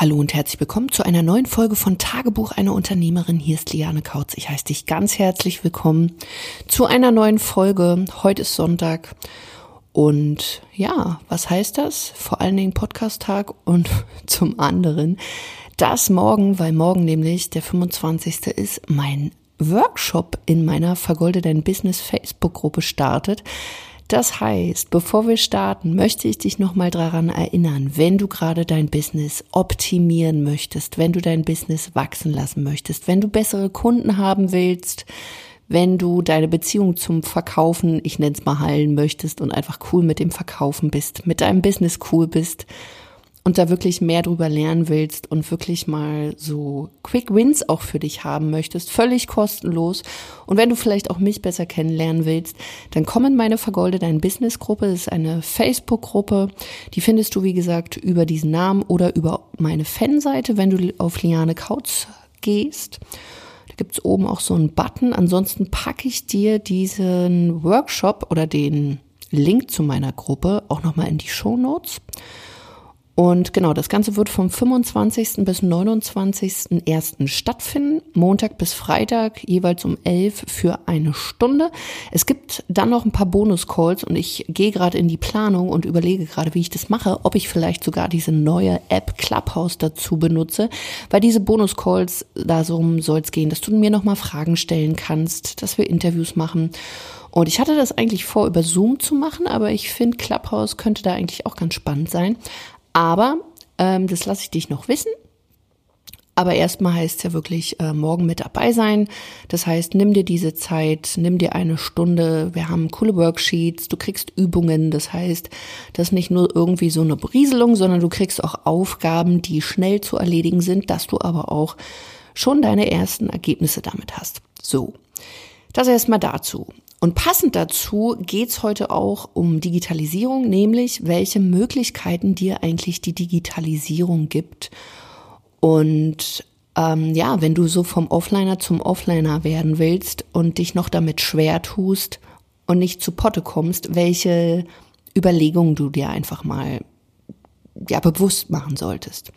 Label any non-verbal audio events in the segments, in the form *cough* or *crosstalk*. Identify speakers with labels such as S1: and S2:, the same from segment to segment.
S1: Hallo und herzlich willkommen zu einer neuen Folge von Tagebuch einer Unternehmerin. Hier ist Liane Kautz. Ich heiße dich ganz herzlich willkommen zu einer neuen Folge. Heute ist Sonntag. Und ja, was heißt das? Vor allen Dingen Podcast-Tag und *laughs* zum anderen, dass morgen, weil morgen nämlich der 25. ist, mein Workshop in meiner Vergolde dein Business Facebook-Gruppe startet. Das heißt, bevor wir starten, möchte ich dich nochmal daran erinnern, wenn du gerade dein Business optimieren möchtest, wenn du dein Business wachsen lassen möchtest, wenn du bessere Kunden haben willst, wenn du deine Beziehung zum Verkaufen, ich nenne es mal heilen möchtest und einfach cool mit dem Verkaufen bist, mit deinem Business cool bist und da wirklich mehr drüber lernen willst und wirklich mal so Quick Wins auch für dich haben möchtest, völlig kostenlos. Und wenn du vielleicht auch mich besser kennenlernen willst, dann komm in meine Vergolde dein Business Gruppe. Das ist eine Facebook Gruppe. Die findest du, wie gesagt, über diesen Namen oder über meine Fanseite, wenn du auf Liane Kautz gehst. Da gibt's oben auch so einen Button. Ansonsten packe ich dir diesen Workshop oder den Link zu meiner Gruppe auch nochmal in die Show Notes. Und genau, das Ganze wird vom 25. bis 29.01. stattfinden, Montag bis Freitag, jeweils um 11 für eine Stunde. Es gibt dann noch ein paar Bonus-Calls und ich gehe gerade in die Planung und überlege gerade, wie ich das mache, ob ich vielleicht sogar diese neue App Clubhouse dazu benutze, weil diese Bonus-Calls, darum soll es gehen, dass du mir nochmal Fragen stellen kannst, dass wir Interviews machen. Und ich hatte das eigentlich vor, über Zoom zu machen, aber ich finde, Clubhouse könnte da eigentlich auch ganz spannend sein. Aber ähm, das lasse ich dich noch wissen. Aber erstmal heißt es ja wirklich äh, morgen mit dabei sein. Das heißt, nimm dir diese Zeit, nimm dir eine Stunde. Wir haben coole Worksheets, du kriegst Übungen. Das heißt, das ist nicht nur irgendwie so eine Berieselung, sondern du kriegst auch Aufgaben, die schnell zu erledigen sind, dass du aber auch schon deine ersten Ergebnisse damit hast. So, das erstmal dazu. Und passend dazu geht's heute auch um Digitalisierung, nämlich welche Möglichkeiten dir eigentlich die Digitalisierung gibt. Und ähm, ja, wenn du so vom Offliner zum Offliner werden willst und dich noch damit schwer tust und nicht zu Potte kommst, welche Überlegungen du dir einfach mal ja, bewusst machen solltest.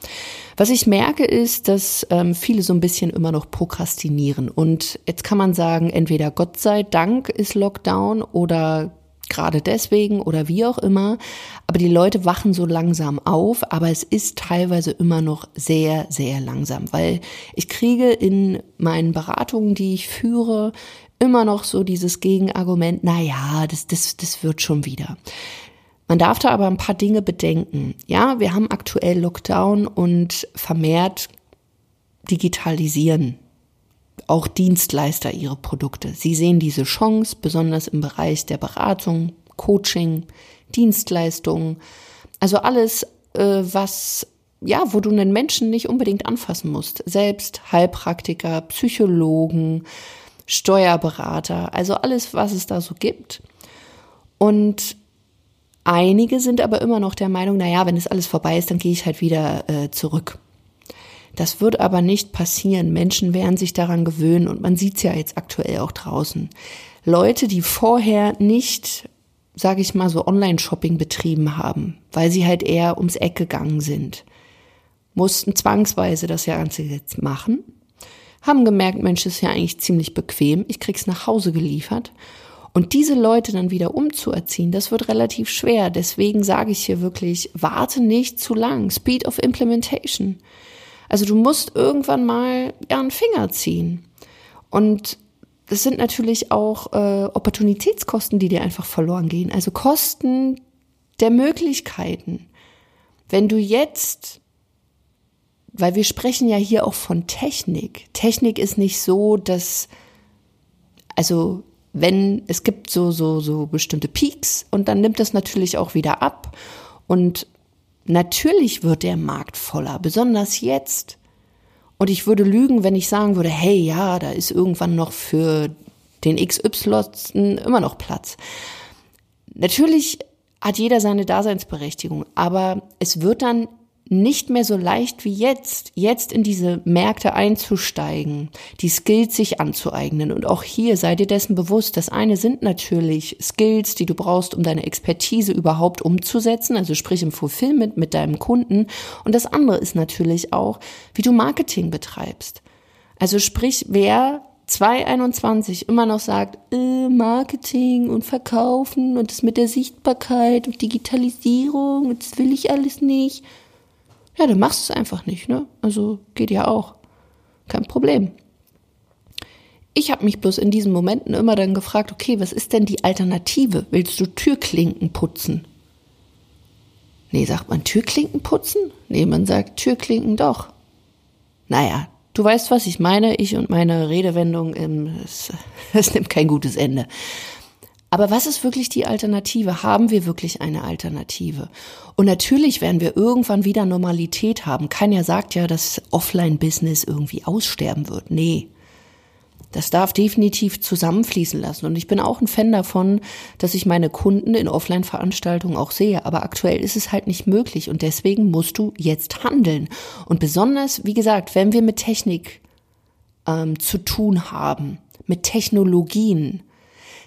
S1: Was ich merke ist, dass ähm, viele so ein bisschen immer noch prokrastinieren. Und jetzt kann man sagen, entweder Gott sei Dank ist Lockdown oder gerade deswegen oder wie auch immer. Aber die Leute wachen so langsam auf, aber es ist teilweise immer noch sehr, sehr langsam, weil ich kriege in meinen Beratungen, die ich führe, immer noch so dieses Gegenargument, na ja, das, das, das wird schon wieder. Man darf da aber ein paar Dinge bedenken. Ja, wir haben aktuell Lockdown und vermehrt digitalisieren auch Dienstleister ihre Produkte. Sie sehen diese Chance, besonders im Bereich der Beratung, Coaching, Dienstleistungen, also alles, äh, was ja, wo du einen Menschen nicht unbedingt anfassen musst. Selbst Heilpraktiker, Psychologen, Steuerberater, also alles, was es da so gibt. Und Einige sind aber immer noch der Meinung, na ja, wenn es alles vorbei ist, dann gehe ich halt wieder äh, zurück. Das wird aber nicht passieren. Menschen werden sich daran gewöhnen und man sieht es ja jetzt aktuell auch draußen. Leute, die vorher nicht, sage ich mal, so Online-Shopping betrieben haben, weil sie halt eher ums Eck gegangen sind, mussten zwangsweise das Ganze jetzt machen, haben gemerkt, Mensch, ist ja eigentlich ziemlich bequem, ich krieg's nach Hause geliefert und diese Leute dann wieder umzuerziehen, das wird relativ schwer. Deswegen sage ich hier wirklich, warte nicht zu lang. Speed of Implementation. Also du musst irgendwann mal ja, einen Finger ziehen. Und das sind natürlich auch äh, Opportunitätskosten, die dir einfach verloren gehen. Also Kosten der Möglichkeiten. Wenn du jetzt, weil wir sprechen ja hier auch von Technik. Technik ist nicht so, dass, also wenn es gibt so so so bestimmte Peaks und dann nimmt das natürlich auch wieder ab und natürlich wird der Markt voller, besonders jetzt. Und ich würde lügen, wenn ich sagen würde, hey, ja, da ist irgendwann noch für den XY immer noch Platz. Natürlich hat jeder seine Daseinsberechtigung, aber es wird dann nicht mehr so leicht wie jetzt, jetzt in diese Märkte einzusteigen, die Skills sich anzueignen. Und auch hier sei dir dessen bewusst, das eine sind natürlich Skills, die du brauchst, um deine Expertise überhaupt umzusetzen, also sprich im Fulfillment mit deinem Kunden. Und das andere ist natürlich auch, wie du Marketing betreibst. Also sprich, wer 2021 immer noch sagt, äh, Marketing und Verkaufen und das mit der Sichtbarkeit und Digitalisierung, das will ich alles nicht ja, dann machst du es einfach nicht, ne? Also geht ja auch. Kein Problem. Ich habe mich bloß in diesen Momenten immer dann gefragt, okay, was ist denn die Alternative? Willst du Türklinken putzen? Nee, sagt man Türklinken putzen? Nee, man sagt Türklinken doch. Naja, du weißt, was ich meine. Ich und meine Redewendung, es, *laughs* es nimmt kein gutes Ende. Aber was ist wirklich die Alternative? Haben wir wirklich eine Alternative? Und natürlich werden wir irgendwann wieder Normalität haben. Keiner sagt ja, dass Offline-Business irgendwie aussterben wird. Nee. Das darf definitiv zusammenfließen lassen. Und ich bin auch ein Fan davon, dass ich meine Kunden in Offline-Veranstaltungen auch sehe. Aber aktuell ist es halt nicht möglich. Und deswegen musst du jetzt handeln. Und besonders, wie gesagt, wenn wir mit Technik ähm, zu tun haben, mit Technologien,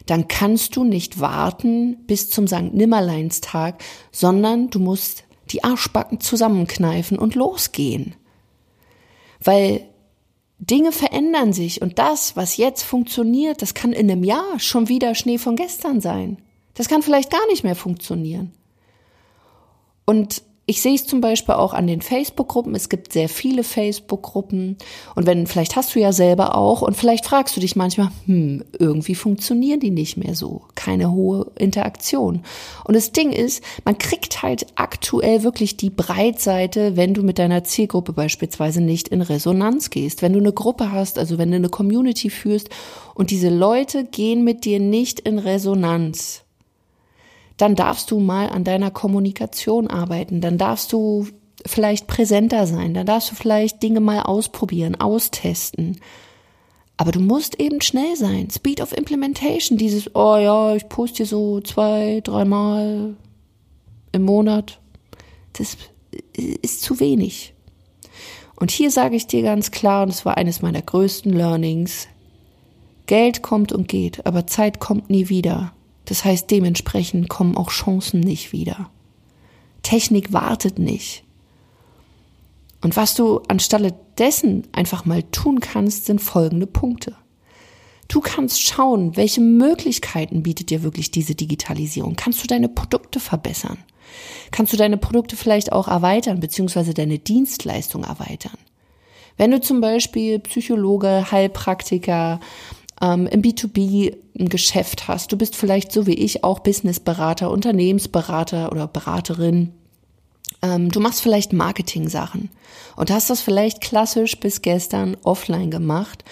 S1: dann kannst du nicht warten bis zum St. Nimmerleinstag, sondern du musst die Arschbacken zusammenkneifen und losgehen. Weil Dinge verändern sich und das, was jetzt funktioniert, das kann in einem Jahr schon wieder Schnee von gestern sein. Das kann vielleicht gar nicht mehr funktionieren. Und ich sehe es zum Beispiel auch an den Facebook-Gruppen. Es gibt sehr viele Facebook-Gruppen. Und wenn, vielleicht hast du ja selber auch und vielleicht fragst du dich manchmal, hm, irgendwie funktionieren die nicht mehr so. Keine hohe Interaktion. Und das Ding ist, man kriegt halt aktuell wirklich die Breitseite, wenn du mit deiner Zielgruppe beispielsweise nicht in Resonanz gehst. Wenn du eine Gruppe hast, also wenn du eine Community führst und diese Leute gehen mit dir nicht in Resonanz dann darfst du mal an deiner Kommunikation arbeiten, dann darfst du vielleicht präsenter sein, dann darfst du vielleicht Dinge mal ausprobieren, austesten. Aber du musst eben schnell sein. Speed of Implementation, dieses, oh ja, ich poste so zwei, dreimal im Monat, das ist zu wenig. Und hier sage ich dir ganz klar, und es war eines meiner größten Learnings, Geld kommt und geht, aber Zeit kommt nie wieder. Das heißt, dementsprechend kommen auch Chancen nicht wieder. Technik wartet nicht. Und was du anstelle dessen einfach mal tun kannst, sind folgende Punkte. Du kannst schauen, welche Möglichkeiten bietet dir wirklich diese Digitalisierung. Kannst du deine Produkte verbessern? Kannst du deine Produkte vielleicht auch erweitern, beziehungsweise deine Dienstleistung erweitern? Wenn du zum Beispiel Psychologe, Heilpraktiker, ähm, im B2B ein Geschäft hast, du bist vielleicht so wie ich auch Businessberater, Unternehmensberater oder Beraterin, ähm, du machst vielleicht Marketing-Sachen und hast das vielleicht klassisch bis gestern offline gemacht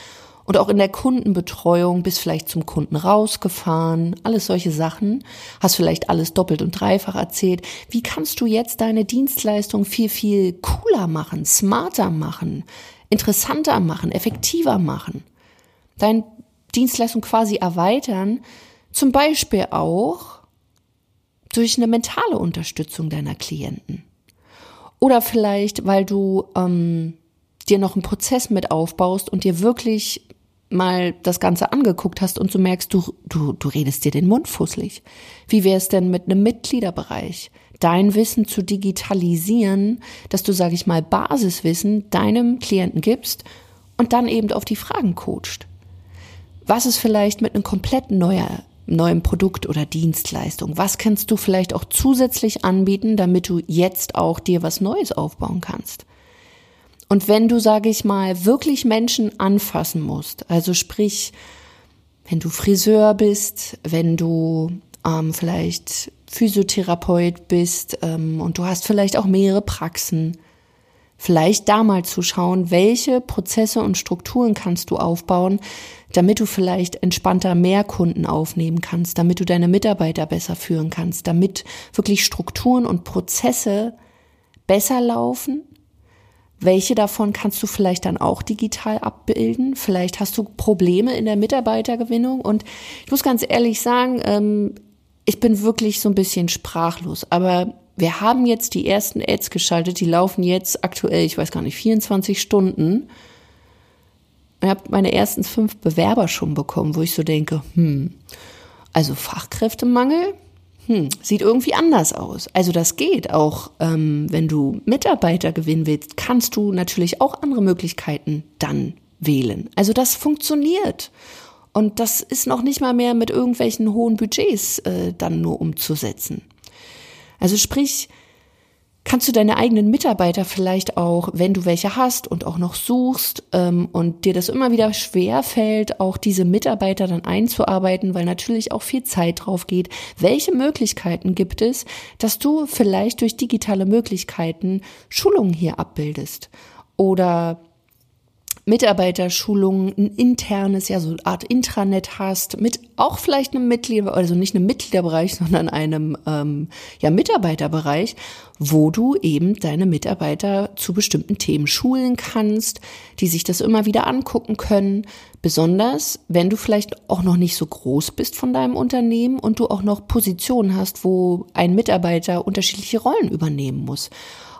S1: und auch in der Kundenbetreuung bist vielleicht zum Kunden rausgefahren, alles solche Sachen, hast vielleicht alles doppelt und dreifach erzählt. Wie kannst du jetzt deine Dienstleistung viel, viel cooler machen, smarter machen, interessanter machen, effektiver machen? Dein Dienstleistung quasi erweitern, zum Beispiel auch durch eine mentale Unterstützung deiner Klienten. Oder vielleicht, weil du ähm, dir noch einen Prozess mit aufbaust und dir wirklich mal das Ganze angeguckt hast und du merkst, du, du, du redest dir den Mund fusselig. Wie wäre es denn mit einem Mitgliederbereich? Dein Wissen zu digitalisieren, dass du, sage ich mal, Basiswissen deinem Klienten gibst und dann eben auf die Fragen coacht. Was ist vielleicht mit einem komplett neuer, neuem Produkt oder Dienstleistung? Was kannst du vielleicht auch zusätzlich anbieten, damit du jetzt auch dir was Neues aufbauen kannst? Und wenn du, sage ich mal, wirklich Menschen anfassen musst, also sprich, wenn du Friseur bist, wenn du ähm, vielleicht Physiotherapeut bist ähm, und du hast vielleicht auch mehrere Praxen, vielleicht da mal zu schauen, welche Prozesse und Strukturen kannst du aufbauen, damit du vielleicht entspannter mehr Kunden aufnehmen kannst, damit du deine Mitarbeiter besser führen kannst, damit wirklich Strukturen und Prozesse besser laufen. Welche davon kannst du vielleicht dann auch digital abbilden? Vielleicht hast du Probleme in der Mitarbeitergewinnung. Und ich muss ganz ehrlich sagen, ähm, ich bin wirklich so ein bisschen sprachlos. Aber wir haben jetzt die ersten Ads geschaltet, die laufen jetzt aktuell, ich weiß gar nicht, 24 Stunden. Ich habe meine ersten fünf Bewerber schon bekommen, wo ich so denke, hm, also Fachkräftemangel, hm, sieht irgendwie anders aus. Also das geht auch, ähm, wenn du Mitarbeiter gewinnen willst, kannst du natürlich auch andere Möglichkeiten dann wählen. Also das funktioniert. Und das ist noch nicht mal mehr mit irgendwelchen hohen Budgets äh, dann nur umzusetzen. Also sprich, kannst du deine eigenen Mitarbeiter vielleicht auch, wenn du welche hast und auch noch suchst ähm, und dir das immer wieder schwer fällt, auch diese Mitarbeiter dann einzuarbeiten, weil natürlich auch viel Zeit drauf geht. Welche Möglichkeiten gibt es, dass du vielleicht durch digitale Möglichkeiten Schulungen hier abbildest? Oder Mitarbeiterschulungen, ein internes, ja, so eine Art Intranet hast, mit auch vielleicht einem Mitglied, also nicht einem Mitgliederbereich, *laughs* sondern einem ähm, ja, Mitarbeiterbereich, wo du eben deine Mitarbeiter zu bestimmten Themen schulen kannst, die sich das immer wieder angucken können. Besonders, wenn du vielleicht auch noch nicht so groß bist von deinem Unternehmen und du auch noch Positionen hast, wo ein Mitarbeiter unterschiedliche Rollen übernehmen muss.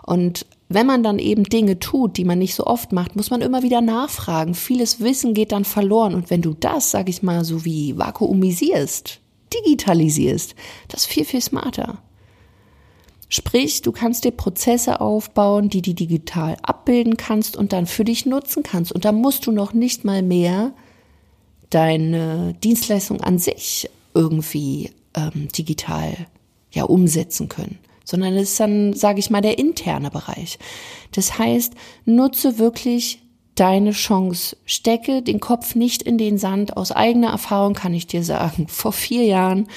S1: Und wenn man dann eben Dinge tut, die man nicht so oft macht, muss man immer wieder nachfragen. Vieles Wissen geht dann verloren. Und wenn du das, sag ich mal, so wie vakuumisierst, digitalisierst, das ist viel, viel smarter. Sprich, du kannst dir Prozesse aufbauen, die du digital abbilden kannst und dann für dich nutzen kannst. Und da musst du noch nicht mal mehr deine Dienstleistung an sich irgendwie ähm, digital ja umsetzen können sondern es ist dann, sage ich mal, der interne Bereich. Das heißt, nutze wirklich deine Chance. Stecke den Kopf nicht in den Sand. Aus eigener Erfahrung kann ich dir sagen, *laughs* vor vier Jahren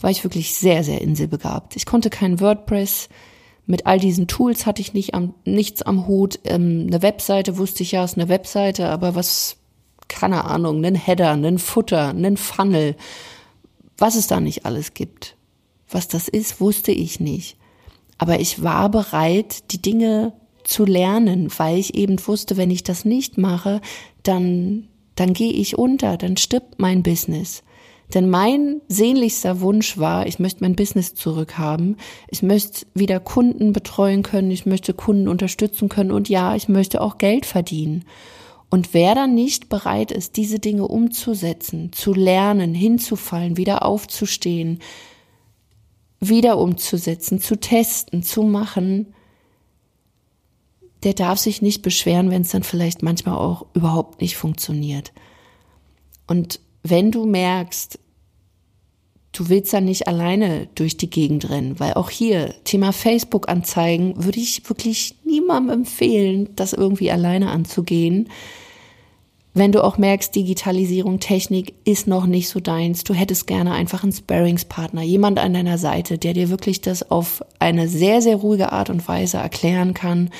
S1: war ich wirklich sehr, sehr inselbegabt. Ich konnte kein WordPress. Mit all diesen Tools hatte ich nicht am, nichts am Hut. Ähm, eine Webseite wusste ich ja, ist eine Webseite, aber was, keine Ahnung, einen Header, einen Footer, einen Funnel, was es da nicht alles gibt. Was das ist, wusste ich nicht. Aber ich war bereit, die Dinge zu lernen, weil ich eben wusste, wenn ich das nicht mache, dann, dann gehe ich unter, dann stirbt mein Business. Denn mein sehnlichster Wunsch war, ich möchte mein Business zurückhaben. Ich möchte wieder Kunden betreuen können. Ich möchte Kunden unterstützen können. Und ja, ich möchte auch Geld verdienen. Und wer dann nicht bereit ist, diese Dinge umzusetzen, zu lernen, hinzufallen, wieder aufzustehen, wieder umzusetzen, zu testen, zu machen, der darf sich nicht beschweren, wenn es dann vielleicht manchmal auch überhaupt nicht funktioniert. Und wenn du merkst, du willst dann nicht alleine durch die Gegend rennen, weil auch hier Thema Facebook-Anzeigen würde ich wirklich niemandem empfehlen, das irgendwie alleine anzugehen wenn du auch merkst, Digitalisierung, Technik ist noch nicht so deins, du hättest gerne einfach einen Sparringspartner, jemand an deiner Seite, der dir wirklich das auf eine sehr, sehr ruhige Art und Weise erklären kann,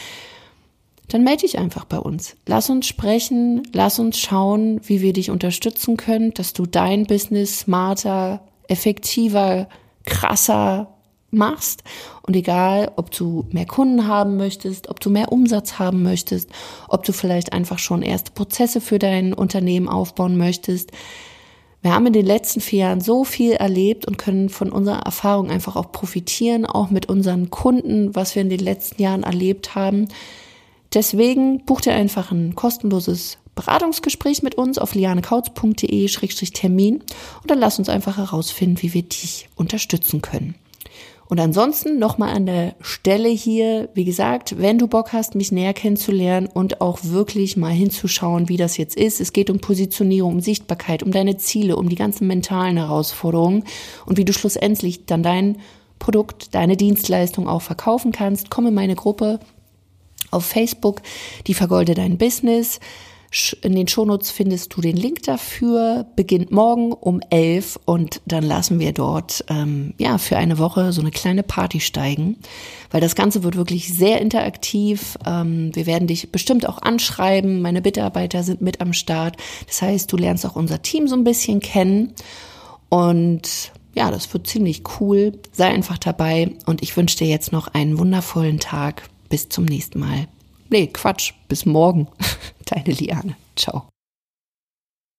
S1: dann melde dich einfach bei uns. Lass uns sprechen, lass uns schauen, wie wir dich unterstützen können, dass du dein Business smarter, effektiver, krasser machst. Und egal, ob du mehr Kunden haben möchtest, ob du mehr Umsatz haben möchtest, ob du vielleicht einfach schon erste Prozesse für dein Unternehmen aufbauen möchtest. Wir haben in den letzten vier Jahren so viel erlebt und können von unserer Erfahrung einfach auch profitieren, auch mit unseren Kunden, was wir in den letzten Jahren erlebt haben. Deswegen buch dir einfach ein kostenloses Beratungsgespräch mit uns auf lianekautz.de-termin und dann lass uns einfach herausfinden, wie wir dich unterstützen können. Und ansonsten nochmal an der Stelle hier, wie gesagt, wenn du Bock hast, mich näher kennenzulernen und auch wirklich mal hinzuschauen, wie das jetzt ist. Es geht um Positionierung, um Sichtbarkeit, um deine Ziele, um die ganzen mentalen Herausforderungen und wie du schlussendlich dann dein Produkt, deine Dienstleistung auch verkaufen kannst. Komm in meine Gruppe auf Facebook, die vergolde dein Business. In den Shownotes findest du den Link dafür. Beginnt morgen um elf und dann lassen wir dort ähm, ja für eine Woche so eine kleine Party steigen, weil das Ganze wird wirklich sehr interaktiv. Ähm, wir werden dich bestimmt auch anschreiben. Meine Mitarbeiter sind mit am Start. Das heißt, du lernst auch unser Team so ein bisschen kennen und ja, das wird ziemlich cool. Sei einfach dabei und ich wünsche dir jetzt noch einen wundervollen Tag. Bis zum nächsten Mal. Nee, Quatsch. Bis morgen. *laughs* Deine Liane. Ciao.